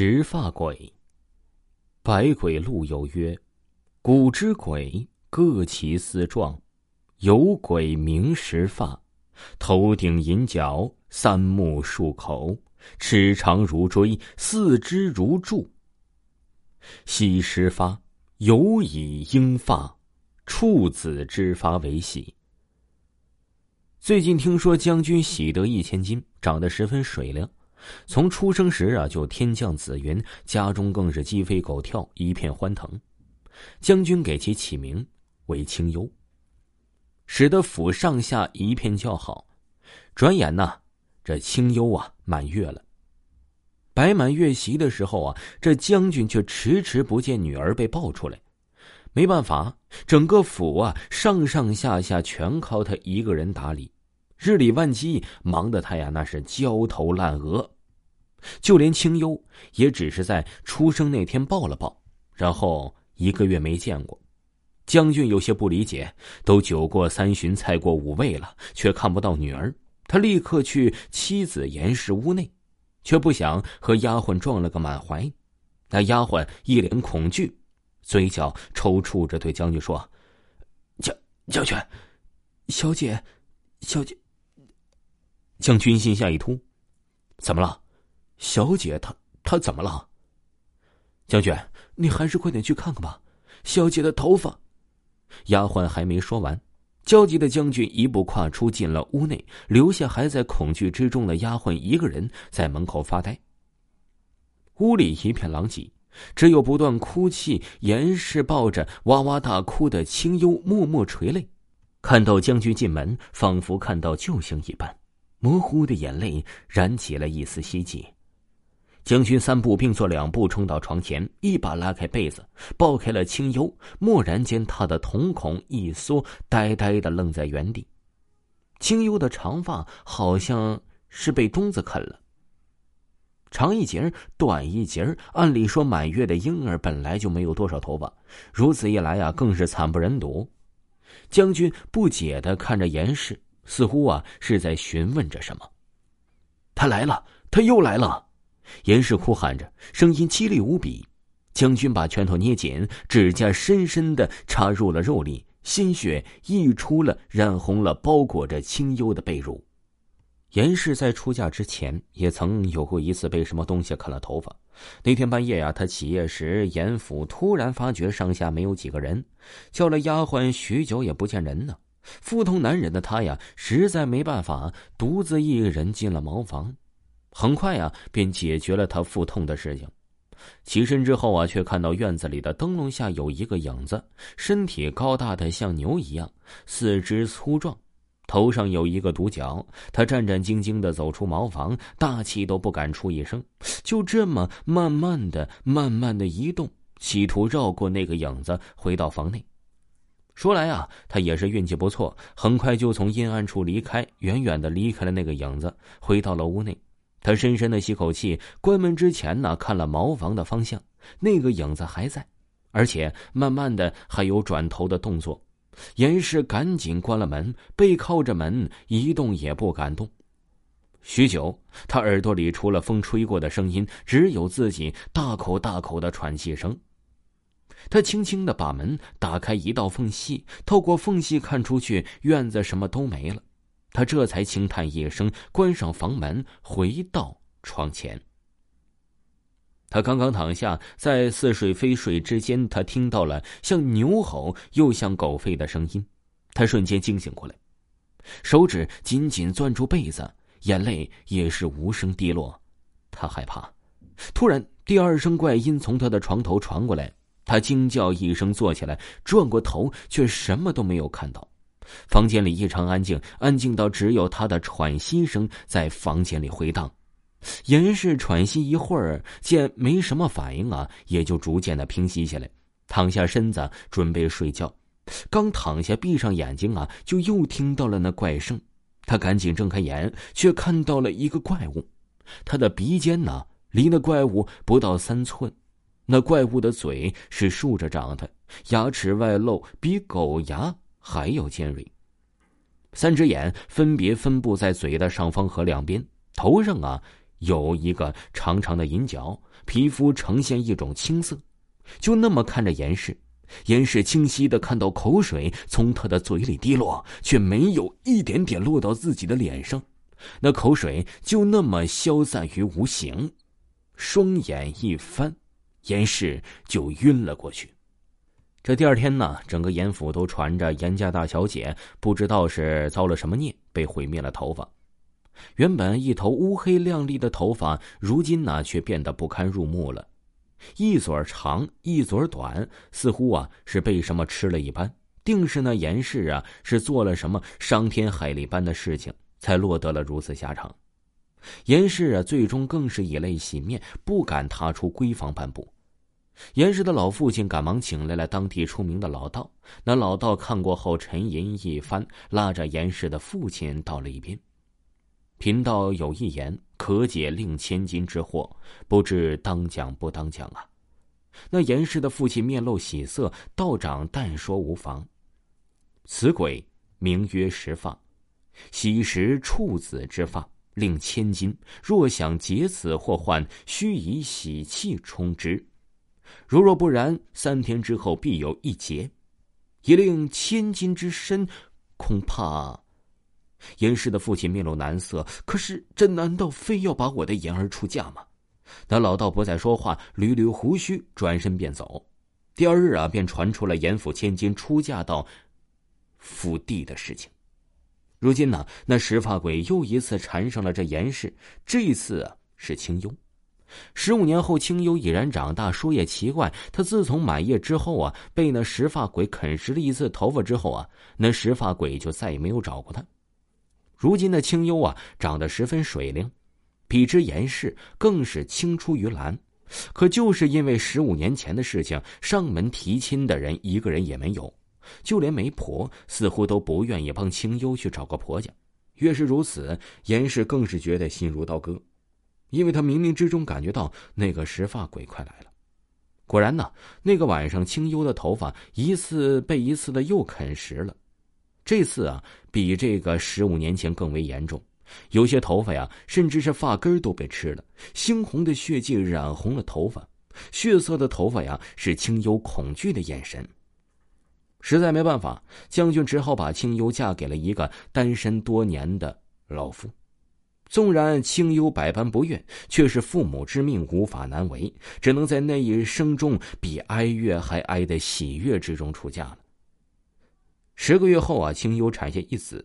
石发鬼。百鬼录有曰：古之鬼各其四状，有鬼名石发，头顶银角，三目数口，齿长如锥，四肢如柱。系石发，有以鹰发、处子之发为喜。最近听说将军喜得一千金，长得十分水灵。从出生时啊，就天降紫云，家中更是鸡飞狗跳，一片欢腾。将军给其起名为清幽，使得府上下一片叫好。转眼呢，这清幽啊满月了。摆满月席的时候啊，这将军却迟迟不见女儿被抱出来。没办法，整个府啊上上下下全靠他一个人打理，日理万机，忙得他呀那是焦头烂额。就连清幽也只是在出生那天抱了抱，然后一个月没见过。将军有些不理解，都酒过三巡，菜过五味了，却看不到女儿。他立刻去妻子严氏屋内，却不想和丫鬟撞了个满怀。那丫鬟一脸恐惧，嘴角抽搐着对将军说：“将将军，小姐，小姐。”将军心下一突，怎么了？小姐，她她怎么了？将军，你还是快点去看看吧。小姐的头发。丫鬟还没说完，焦急的将军一步跨出，进了屋内，留下还在恐惧之中的丫鬟一个人在门口发呆。屋里一片狼藉，只有不断哭泣、严氏抱着哇哇大哭的清幽默默垂泪。看到将军进门，仿佛看到救星一般，模糊的眼泪燃起了一丝希冀。将军三步并作两步冲到床前，一把拉开被子，抱开了清幽。蓦然间，他的瞳孔一缩，呆呆的愣在原地。清幽的长发好像是被钟子啃了，长一截短一截按理说，满月的婴儿本来就没有多少头发，如此一来呀，更是惨不忍睹。将军不解的看着严氏，似乎啊是在询问着什么。他来了，他又来了。严氏哭喊着，声音凄厉无比。将军把拳头捏紧，指甲深深的插入了肉里，鲜血溢出了，染红了包裹着清幽的被褥。严氏在出嫁之前也曾有过一次被什么东西啃了头发。那天半夜呀，他起夜时，严府突然发觉上下没有几个人，叫了丫鬟许久也不见人呢。腹痛难忍的他呀，实在没办法，独自一人进了茅房。很快呀，便解决了他腹痛的事情。起身之后啊，却看到院子里的灯笼下有一个影子，身体高大的像牛一样，四肢粗壮，头上有一个独角。他战战兢兢的走出茅房，大气都不敢出一声，就这么慢慢的、慢慢的移动，企图绕过那个影子，回到房内。说来啊，他也是运气不错，很快就从阴暗处离开，远远的离开了那个影子，回到了屋内。他深深的吸口气，关门之前呢，看了茅房的方向，那个影子还在，而且慢慢的还有转头的动作。严氏赶紧关了门，背靠着门，一动也不敢动。许久，他耳朵里除了风吹过的声音，只有自己大口大口的喘气声。他轻轻的把门打开一道缝隙，透过缝隙看出去，院子什么都没了。他这才轻叹一声，关上房门，回到床前。他刚刚躺下，在似睡非睡之间，他听到了像牛吼又像狗吠的声音。他瞬间惊醒过来，手指紧紧攥住被子，眼泪也是无声滴落。他害怕。突然，第二声怪音从他的床头传过来，他惊叫一声，坐起来，转过头，却什么都没有看到。房间里异常安静，安静到只有他的喘息声在房间里回荡。严氏喘息一会儿，见没什么反应啊，也就逐渐的平息下来，躺下身子准备睡觉。刚躺下，闭上眼睛啊，就又听到了那怪声。他赶紧睁开眼，却看到了一个怪物。他的鼻尖呢，离那怪物不到三寸。那怪物的嘴是竖着长的，牙齿外露，比狗牙。还要尖锐，三只眼分别分布在嘴的上方和两边，头上啊有一个长长的银角，皮肤呈现一种青色。就那么看着严氏，严氏清晰的看到口水从他的嘴里滴落，却没有一点点落到自己的脸上，那口水就那么消散于无形。双眼一翻，严氏就晕了过去。这第二天呢，整个严府都传着严家大小姐不知道是遭了什么孽，被毁灭了头发。原本一头乌黑亮丽的头发，如今呢却变得不堪入目了，一撮长，一撮短，似乎啊是被什么吃了一般。定是那严氏啊是做了什么伤天害理般的事情，才落得了如此下场。严氏啊最终更是以泪洗面，不敢踏出闺房半步。严氏的老父亲赶忙请来了当地出名的老道。那老道看过后沉吟一番，拉着严氏的父亲到了一边。贫道有一言，可解令千金之祸，不知当讲不当讲啊？那严氏的父亲面露喜色，道长但说无妨。此鬼名曰石发，喜食处子之发，令千金。若想解此祸患，须以喜气充之。如若不然，三天之后必有一劫，一令千金之身，恐怕。严氏的父亲面露难色，可是这难道非要把我的言儿出嫁吗？那老道不再说话，捋捋胡须，转身便走。第二日啊，便传出了严府千金出嫁到府地的事情。如今呢，那石发鬼又一次缠上了这严氏，这次啊是清幽。十五年后，清幽已然长大。说也奇怪，他自从满月之后啊，被那石发鬼啃食了一次头发之后啊，那石发鬼就再也没有找过他。如今的清幽啊，长得十分水灵，比之严氏更是青出于蓝。可就是因为十五年前的事情，上门提亲的人一个人也没有，就连媒婆似乎都不愿意帮清幽去找个婆家。越是如此，严氏更是觉得心如刀割，因为他冥冥之中感觉到那个石发鬼快来了。果然呢，那个晚上，清幽的头发一次被一次的又啃食了。这次啊，比这个十五年前更为严重，有些头发呀，甚至是发根都被吃了，猩红的血迹染红了头发，血色的头发呀，是清幽恐惧的眼神。实在没办法，将军只好把清幽嫁给了一个单身多年的老夫。纵然清幽百般不愿，却是父母之命，无法难为，只能在那一生中比哀乐还哀的喜悦之中出嫁了。十个月后啊，清幽产下一子。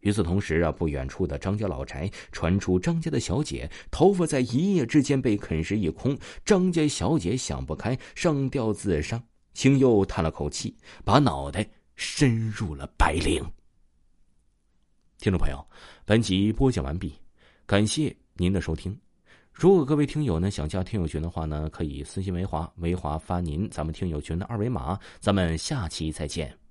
与此同时啊，不远处的张家老宅传出张家的小姐头发在一夜之间被啃食一空，张家小姐想不开上吊自杀。青又叹了口气，把脑袋伸入了白绫。听众朋友，本集播讲完毕，感谢您的收听。如果各位听友呢想加听友群的话呢，可以私信维华，维华发您咱们听友群的二维码。咱们下期再见。